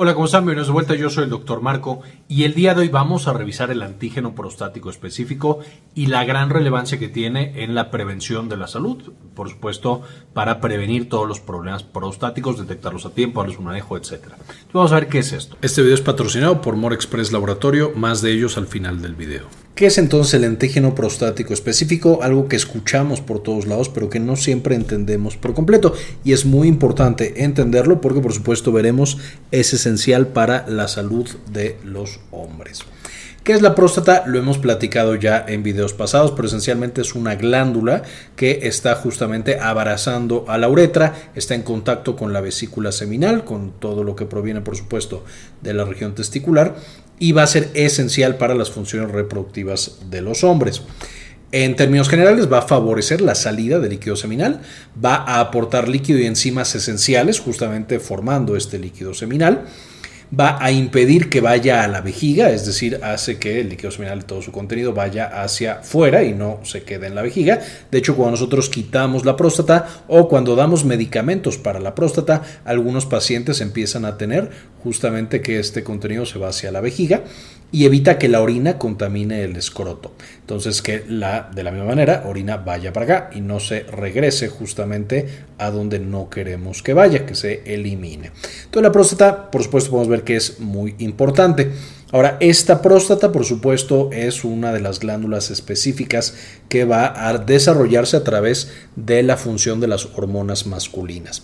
Hola, ¿cómo están? Bienvenidos de vuelta. Yo soy el doctor Marco y el día de hoy vamos a revisar el antígeno prostático específico y la gran relevancia que tiene en la prevención de la salud. Por supuesto, para prevenir todos los problemas prostáticos, detectarlos a tiempo, darles un manejo, etc. Vamos a ver qué es esto. Este video es patrocinado por More Express Laboratorio, más de ellos al final del video. ¿Qué es entonces el antígeno prostático específico? Algo que escuchamos por todos lados, pero que no siempre entendemos por completo. Y es muy importante entenderlo porque, por supuesto, veremos es esencial para la salud de los hombres. ¿Qué es la próstata? Lo hemos platicado ya en videos pasados, pero esencialmente es una glándula que está justamente abrazando a la uretra, está en contacto con la vesícula seminal, con todo lo que proviene, por supuesto, de la región testicular, y va a ser esencial para las funciones reproductivas de los hombres. En términos generales, va a favorecer la salida del líquido seminal, va a aportar líquido y enzimas esenciales, justamente formando este líquido seminal va a impedir que vaya a la vejiga, es decir, hace que el líquido seminal y todo su contenido vaya hacia fuera y no se quede en la vejiga. De hecho, cuando nosotros quitamos la próstata o cuando damos medicamentos para la próstata, algunos pacientes empiezan a tener justamente que este contenido se va hacia la vejiga y evita que la orina contamine el escroto. Entonces que la, de la misma manera, orina vaya para acá y no se regrese justamente a donde no queremos que vaya, que se elimine. Entonces la próstata, por supuesto, podemos ver que es muy importante. Ahora, esta próstata, por supuesto, es una de las glándulas específicas que va a desarrollarse a través de la función de las hormonas masculinas.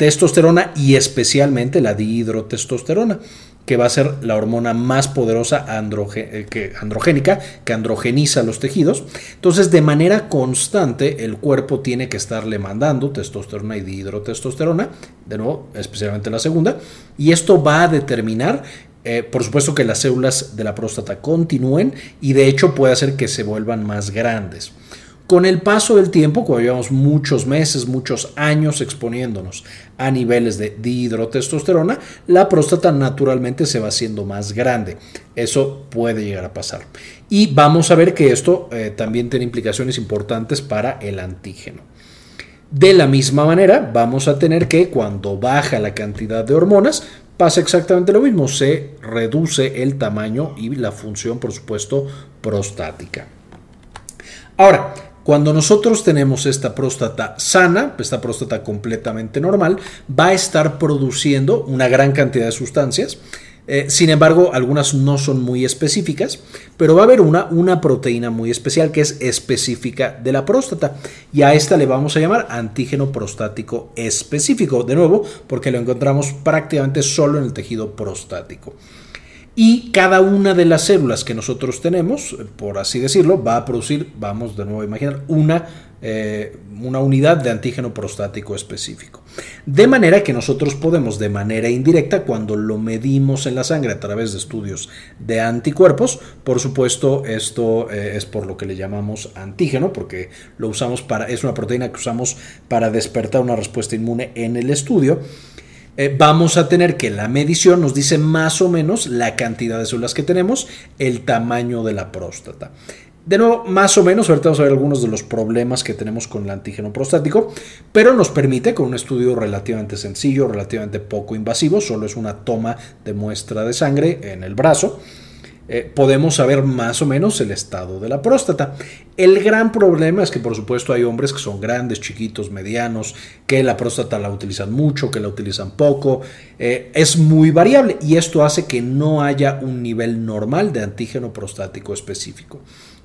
Testosterona y especialmente la dihidrotestosterona que va a ser la hormona más poderosa eh, androgénica, que androgeniza los tejidos. Entonces, de manera constante, el cuerpo tiene que estarle mandando testosterona y dihidrotestosterona, de nuevo, especialmente la segunda, y esto va a determinar eh, por supuesto que las células de la próstata continúen y de hecho puede hacer que se vuelvan más grandes. Con el paso del tiempo, cuando llevamos muchos meses, muchos años exponiéndonos a niveles de dihidrotestosterona, la próstata naturalmente se va haciendo más grande. Eso puede llegar a pasar. Y vamos a ver que esto eh, también tiene implicaciones importantes para el antígeno. De la misma manera, vamos a tener que cuando baja la cantidad de hormonas, pasa exactamente lo mismo, se reduce el tamaño y la función, por supuesto, prostática. Ahora, cuando nosotros tenemos esta próstata sana, esta próstata completamente normal, va a estar produciendo una gran cantidad de sustancias. Eh, sin embargo, algunas no son muy específicas, pero va a haber una, una proteína muy especial que es específica de la próstata. Y a esta le vamos a llamar antígeno prostático específico, de nuevo, porque lo encontramos prácticamente solo en el tejido prostático y cada una de las células que nosotros tenemos, por así decirlo, va a producir, vamos de nuevo a imaginar, una, eh, una unidad de antígeno prostático específico. De manera que nosotros podemos de manera indirecta, cuando lo medimos en la sangre a través de estudios de anticuerpos, por supuesto esto eh, es por lo que le llamamos antígeno, porque lo usamos para, es una proteína que usamos para despertar una respuesta inmune en el estudio, eh, vamos a tener que la medición nos dice más o menos la cantidad de células que tenemos, el tamaño de la próstata. De nuevo, más o menos, ahorita vamos a ver algunos de los problemas que tenemos con el antígeno prostático, pero nos permite con un estudio relativamente sencillo, relativamente poco invasivo, solo es una toma de muestra de sangre en el brazo, eh, podemos saber más o menos el estado de la próstata. El gran problema es que por supuesto hay hombres que son grandes, chiquitos, medianos, que la próstata la utilizan mucho, que la utilizan poco. Eh, es muy variable y esto hace que no haya un nivel normal de antígeno prostático específico.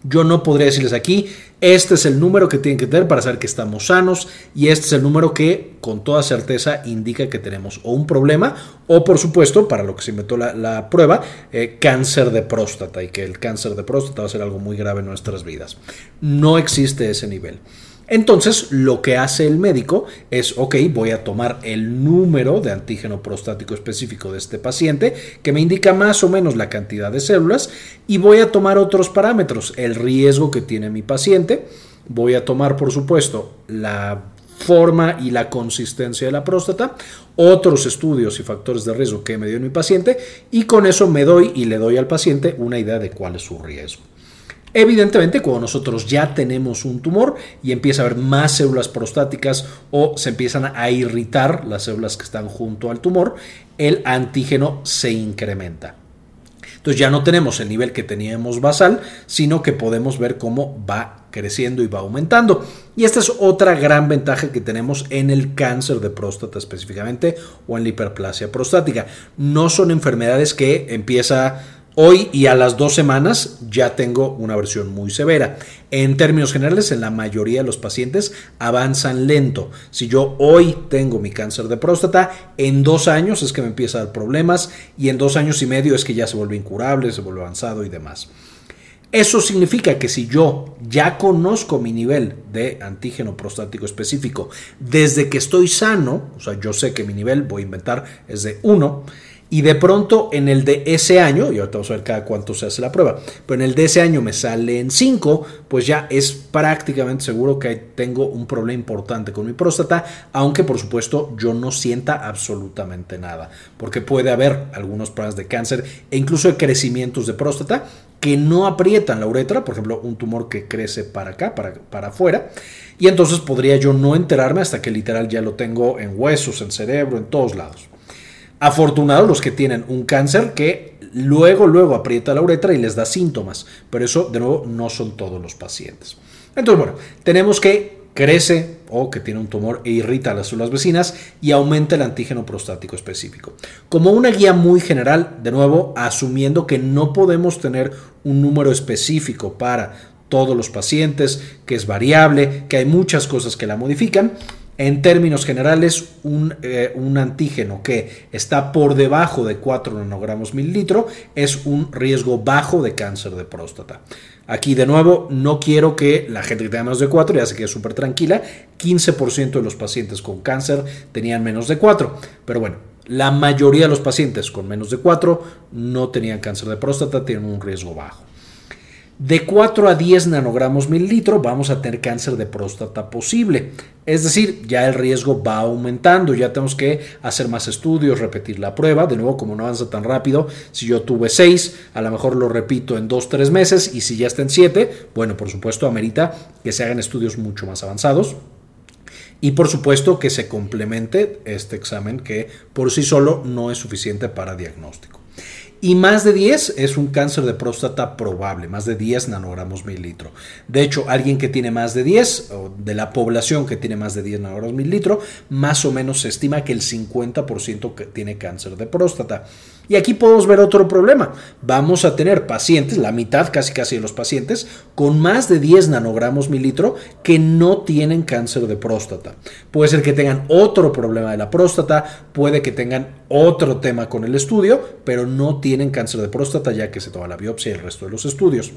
Yo no podría decirles aquí, este es el número que tienen que tener para saber que estamos sanos y este es el número que con toda certeza indica que tenemos o un problema o por supuesto, para lo que se inventó la, prueba, eh, cáncer de próstata y que el cáncer de próstata va a ser algo muy grave en nuestras vidas. No existe ese nivel. Entonces, lo que hace el médico es, ok, voy a tomar el número de antígeno prostático específico de este paciente, que me indica más o menos la cantidad de células, y voy a tomar otros parámetros, el riesgo que tiene mi paciente, voy a tomar, por supuesto, la forma y la consistencia de la próstata, otros estudios y factores de riesgo que me dio mi paciente, y con eso me doy y le doy al paciente una idea de cuál es su riesgo. Evidentemente, cuando nosotros ya tenemos un tumor y empieza a haber más células prostáticas o se empiezan a irritar las células que están junto al tumor, el antígeno se incrementa. Entonces ya no tenemos el nivel que teníamos basal, sino que podemos ver cómo va creciendo y va aumentando. Y esta es otra gran ventaja que tenemos en el cáncer de próstata específicamente o en la hiperplasia prostática. No son enfermedades que empieza Hoy y a las dos semanas ya tengo una versión muy severa. En términos generales, en la mayoría de los pacientes avanzan lento. Si yo hoy tengo mi cáncer de próstata, en dos años es que me empieza a dar problemas y en dos años y medio es que ya se vuelve incurable, se vuelve avanzado y demás. Eso significa que si yo ya conozco mi nivel de antígeno prostático específico desde que estoy sano, o sea, yo sé que mi nivel, voy a inventar, es de 1, y de pronto en el de ese año, y ahorita vamos a ver cada cuánto se hace la prueba, pero en el de ese año me sale en 5, pues ya es prácticamente seguro que tengo un problema importante con mi próstata, aunque por supuesto yo no sienta absolutamente nada, porque puede haber algunos problemas de cáncer e incluso de crecimientos de próstata que no aprietan la uretra, por ejemplo, un tumor que crece para acá, para, para afuera, y entonces podría yo no enterarme hasta que literal ya lo tengo en huesos, en cerebro, en todos lados. Afortunados los que tienen un cáncer que luego, luego aprieta la uretra y les da síntomas, pero eso de nuevo no son todos los pacientes. Entonces, bueno, tenemos que crece o que tiene un tumor e irrita a las células vecinas y aumenta el antígeno prostático específico. Como una guía muy general, de nuevo, asumiendo que no podemos tener un número específico para todos los pacientes, que es variable, que hay muchas cosas que la modifican, en términos generales, eh, un, antígeno que está por debajo de 4 nanogramos mililitro es un riesgo bajo de cáncer de próstata. Aquí de nuevo, no quiero que la gente que tenga menos de 4 ya se quede súper tranquila. 15% de los pacientes con cáncer tenían menos de 4. Pero bueno, la mayoría de los pacientes con menos de 4 no tenían cáncer de próstata, tienen un riesgo bajo. De 4 a 10 nanogramos mililitro vamos a tener cáncer de próstata posible. Es decir, ya el riesgo va aumentando, ya tenemos que hacer más estudios, repetir la prueba. De nuevo, como no avanza tan rápido, si yo tuve 6, a lo mejor lo repito en 2, 3 meses y si ya está en 7, bueno, por supuesto, amerita que se hagan estudios mucho más avanzados. Y por supuesto que se complemente este examen que por sí solo no es suficiente para diagnóstico. Y más de 10 es un cáncer de próstata probable, más de 10 nanogramos mililitro. De hecho, alguien que tiene más de 10, o de la población que tiene más de 10 nanogramos mililitro, más o menos se estima que el 50% tiene cáncer de próstata. Y aquí podemos ver otro problema. Vamos a tener pacientes, la mitad casi casi de los pacientes, con más de 10 nanogramos mililitro que no tienen cáncer de próstata. Puede ser que tengan otro problema de la próstata, puede que tengan otro tema con el estudio, pero no tienen cáncer de próstata ya que se toma la biopsia y el resto de los estudios.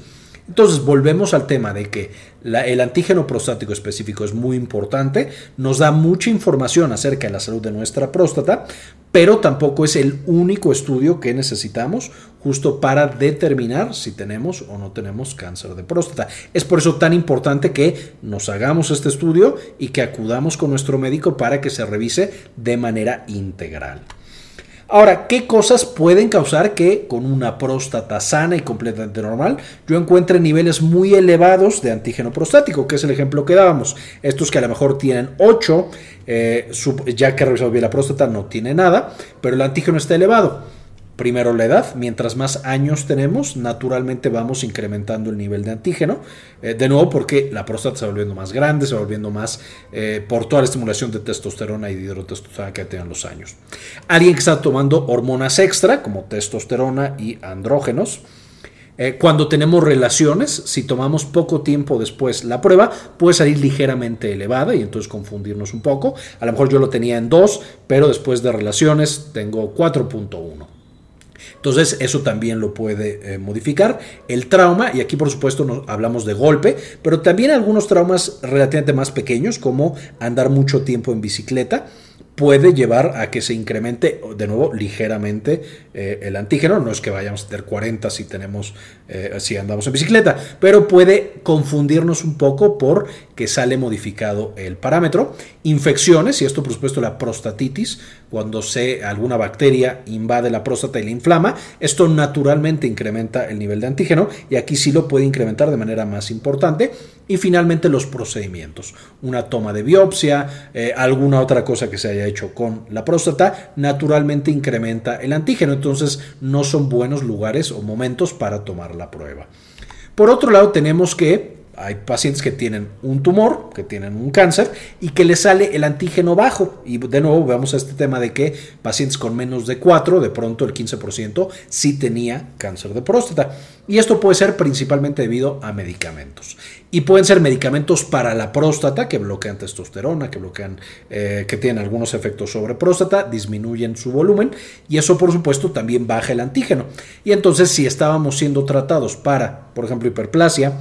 Entonces, volvemos al tema de que el antígeno prostático específico es muy importante, nos da mucha información acerca de la salud de nuestra próstata, pero tampoco es el único estudio que necesitamos justo para determinar si tenemos o no tenemos cáncer de próstata. Es por eso tan importante que nos hagamos este estudio y que acudamos con nuestro médico para que se revise de manera integral. Ahora, ¿qué cosas pueden causar que con una próstata sana y completamente normal yo encuentre niveles muy elevados de antígeno prostático, que es el ejemplo que dábamos? Estos que a lo mejor tienen 8, eh, ya que revisado bien la próstata no tiene nada, pero el antígeno está elevado. Primero la edad, mientras más años tenemos, naturalmente vamos incrementando el nivel de antígeno. Eh, de nuevo, porque la próstata se va volviendo más grande, se va volviendo más eh, por toda la estimulación de testosterona y de hidrotestosterona que tienen los años. Alguien que está tomando hormonas extra, como testosterona y andrógenos, eh, cuando tenemos relaciones, si tomamos poco tiempo después la prueba, puede salir ligeramente elevada y entonces confundirnos un poco. A lo mejor yo lo tenía en 2, pero después de relaciones tengo 4.1. Entonces eso también lo puede eh, modificar. El trauma, y aquí por supuesto hablamos de golpe, pero también algunos traumas relativamente más pequeños como andar mucho tiempo en bicicleta puede llevar a que se incremente de nuevo ligeramente eh, el antígeno. No es que vayamos a tener 40 si tenemos, eh, si andamos en bicicleta, pero puede confundirnos un poco por que sale modificado el parámetro. Infecciones, y esto por supuesto la prostatitis, cuando se, alguna bacteria invade la próstata y la inflama. Esto naturalmente incrementa el nivel de antígeno y aquí sí lo puede incrementar de manera más importante. Y finalmente los procedimientos. Una toma de biopsia, eh, alguna otra cosa que se haya hecho con la próstata, naturalmente incrementa el antígeno. No son buenos lugares o momentos para tomar la prueba. Por otro lado, tenemos que hay pacientes que tienen un tumor, que tienen un cáncer y que les sale el antígeno bajo. Y de nuevo vemos este tema de que pacientes con menos de 4, de pronto el 15% sí tenía cáncer de próstata. Y esto puede ser principalmente debido a medicamentos. Y pueden ser medicamentos para la próstata que bloquean testosterona, que bloquean, eh, que tienen algunos efectos sobre próstata, disminuyen su volumen y eso por supuesto también baja el antígeno. Y entonces si estábamos siendo tratados para, por ejemplo, hiperplasia,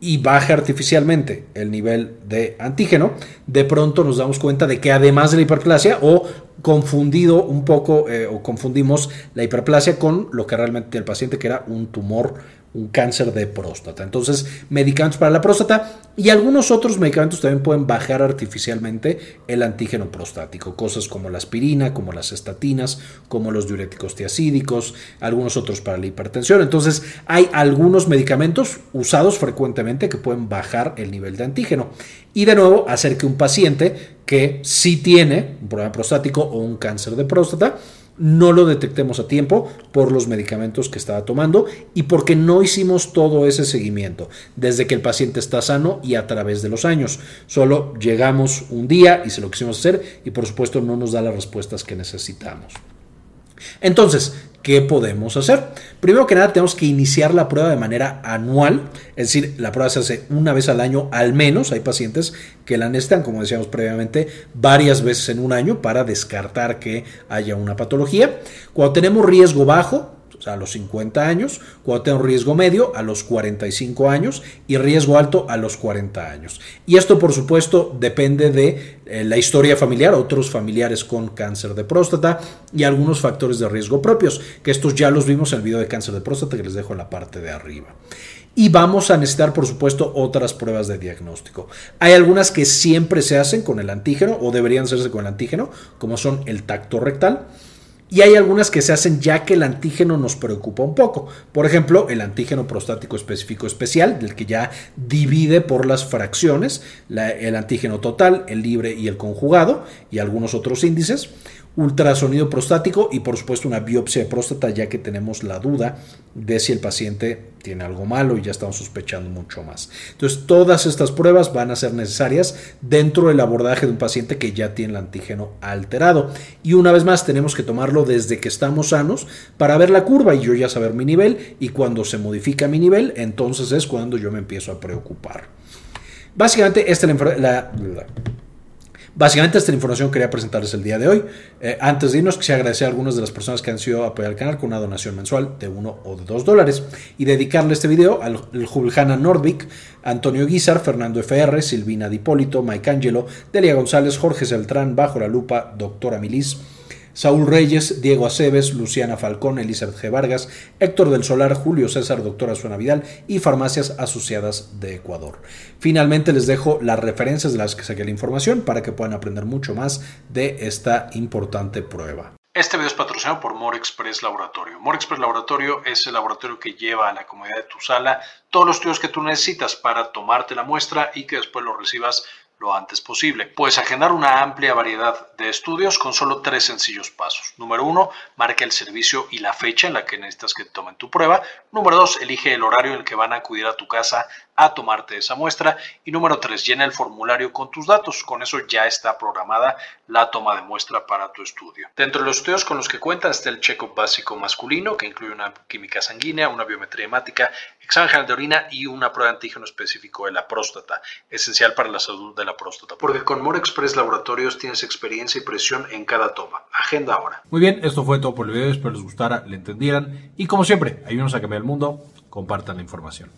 y baja artificialmente el nivel de antígeno, de pronto nos damos cuenta de que además de la hiperplasia o confundido un poco eh, o confundimos la hiperplasia con lo que realmente el paciente que era un tumor un cáncer de próstata. Entonces, medicamentos para la próstata y algunos otros medicamentos también pueden bajar artificialmente el antígeno prostático, cosas como la aspirina, como las estatinas, como los diuréticos tiacídicos, algunos otros para la hipertensión. Entonces, hay algunos medicamentos usados frecuentemente que pueden bajar el nivel de antígeno y de nuevo hacer que un paciente que sí tiene un problema prostático o un cáncer de próstata no lo detectemos a tiempo por los medicamentos que estaba tomando y porque no hicimos todo ese seguimiento desde que el paciente está sano y a través de los años. Solo llegamos un día y se lo quisimos hacer y por supuesto no nos da las respuestas que necesitamos. Entonces, ¿qué podemos hacer? Primero que nada, tenemos que iniciar la prueba de manera anual, es decir, la prueba se hace una vez al año al menos. Hay pacientes que la necesitan, como decíamos previamente, varias veces en un año para descartar que haya una patología. Cuando tenemos riesgo bajo, a los 50 años, cuando tengo riesgo medio a los 45 años y riesgo alto a los 40 años. Y esto por supuesto depende de eh, la historia familiar, otros familiares con cáncer de próstata y algunos factores de riesgo propios, que estos ya los vimos en el video de cáncer de próstata que les dejo en la parte de arriba. Y vamos a necesitar, por supuesto, otras pruebas de diagnóstico. Hay algunas que siempre se hacen con el antígeno o deberían hacerse con el antígeno, como son el tacto rectal y hay algunas que se hacen ya que el antígeno nos preocupa un poco. Por ejemplo, el antígeno prostático específico especial, del que ya divide por las fracciones, el antígeno total, el libre y el conjugado, y algunos otros índices ultrasonido prostático y por supuesto una biopsia de próstata ya que tenemos la duda de si el paciente tiene algo malo y ya estamos sospechando mucho más. Entonces todas estas pruebas van a ser necesarias dentro del abordaje de un paciente que ya tiene el antígeno alterado y una vez más tenemos que tomarlo desde que estamos sanos para ver la curva y yo ya saber mi nivel y cuando se modifica mi nivel entonces es cuando yo me empiezo a preocupar. Básicamente esta es la, la Básicamente esta información que quería presentarles el día de hoy. Eh, antes de irnos, quisiera agradecer a algunas de las personas que han sido apoyar al canal con una donación mensual de uno o de dos dólares y dedicarle este video al Julhana Nordvik, Antonio Guizar, Fernando FR, Silvina Dipólito, Mike Angelo, Delia González, Jorge Celtrán, Bajo la Lupa, Doctora Milis, Saúl Reyes, Diego Aceves, Luciana Falcón, Elizabeth G. Vargas, Héctor del Solar, Julio César, Doctora Suena Vidal y Farmacias Asociadas de Ecuador. Finalmente les dejo las referencias de las que saqué la información para que puedan aprender mucho más de esta importante prueba. Este video es patrocinado por More Express Laboratorio. More Express Laboratorio es el laboratorio que lleva a la comodidad de tu sala todos los estudios que tú necesitas para tomarte la muestra y que después lo recibas lo antes posible. Puedes agendar una amplia variedad de estudios con solo tres sencillos pasos. Número uno, marca el servicio y la fecha en la que necesitas que tomen tu prueba. Número dos, elige el horario en el que van a acudir a tu casa a tomarte esa muestra. Y número tres, llena el formulario con tus datos. Con eso ya está programada la toma de muestra para tu estudio. Dentro de los estudios con los que cuentan está el check-up básico masculino, que incluye una química sanguínea, una biometría hemática, examen de orina y una prueba de antígeno específico de la próstata, esencial para la salud de la próstata. Porque con More Express Laboratorios tienes experiencia y presión en cada toma. Agenda ahora. Muy bien, esto fue todo por el video. Espero les gustara, le entendieran. Y como siempre, ayúdenos a cambiar el mundo. Compartan la información.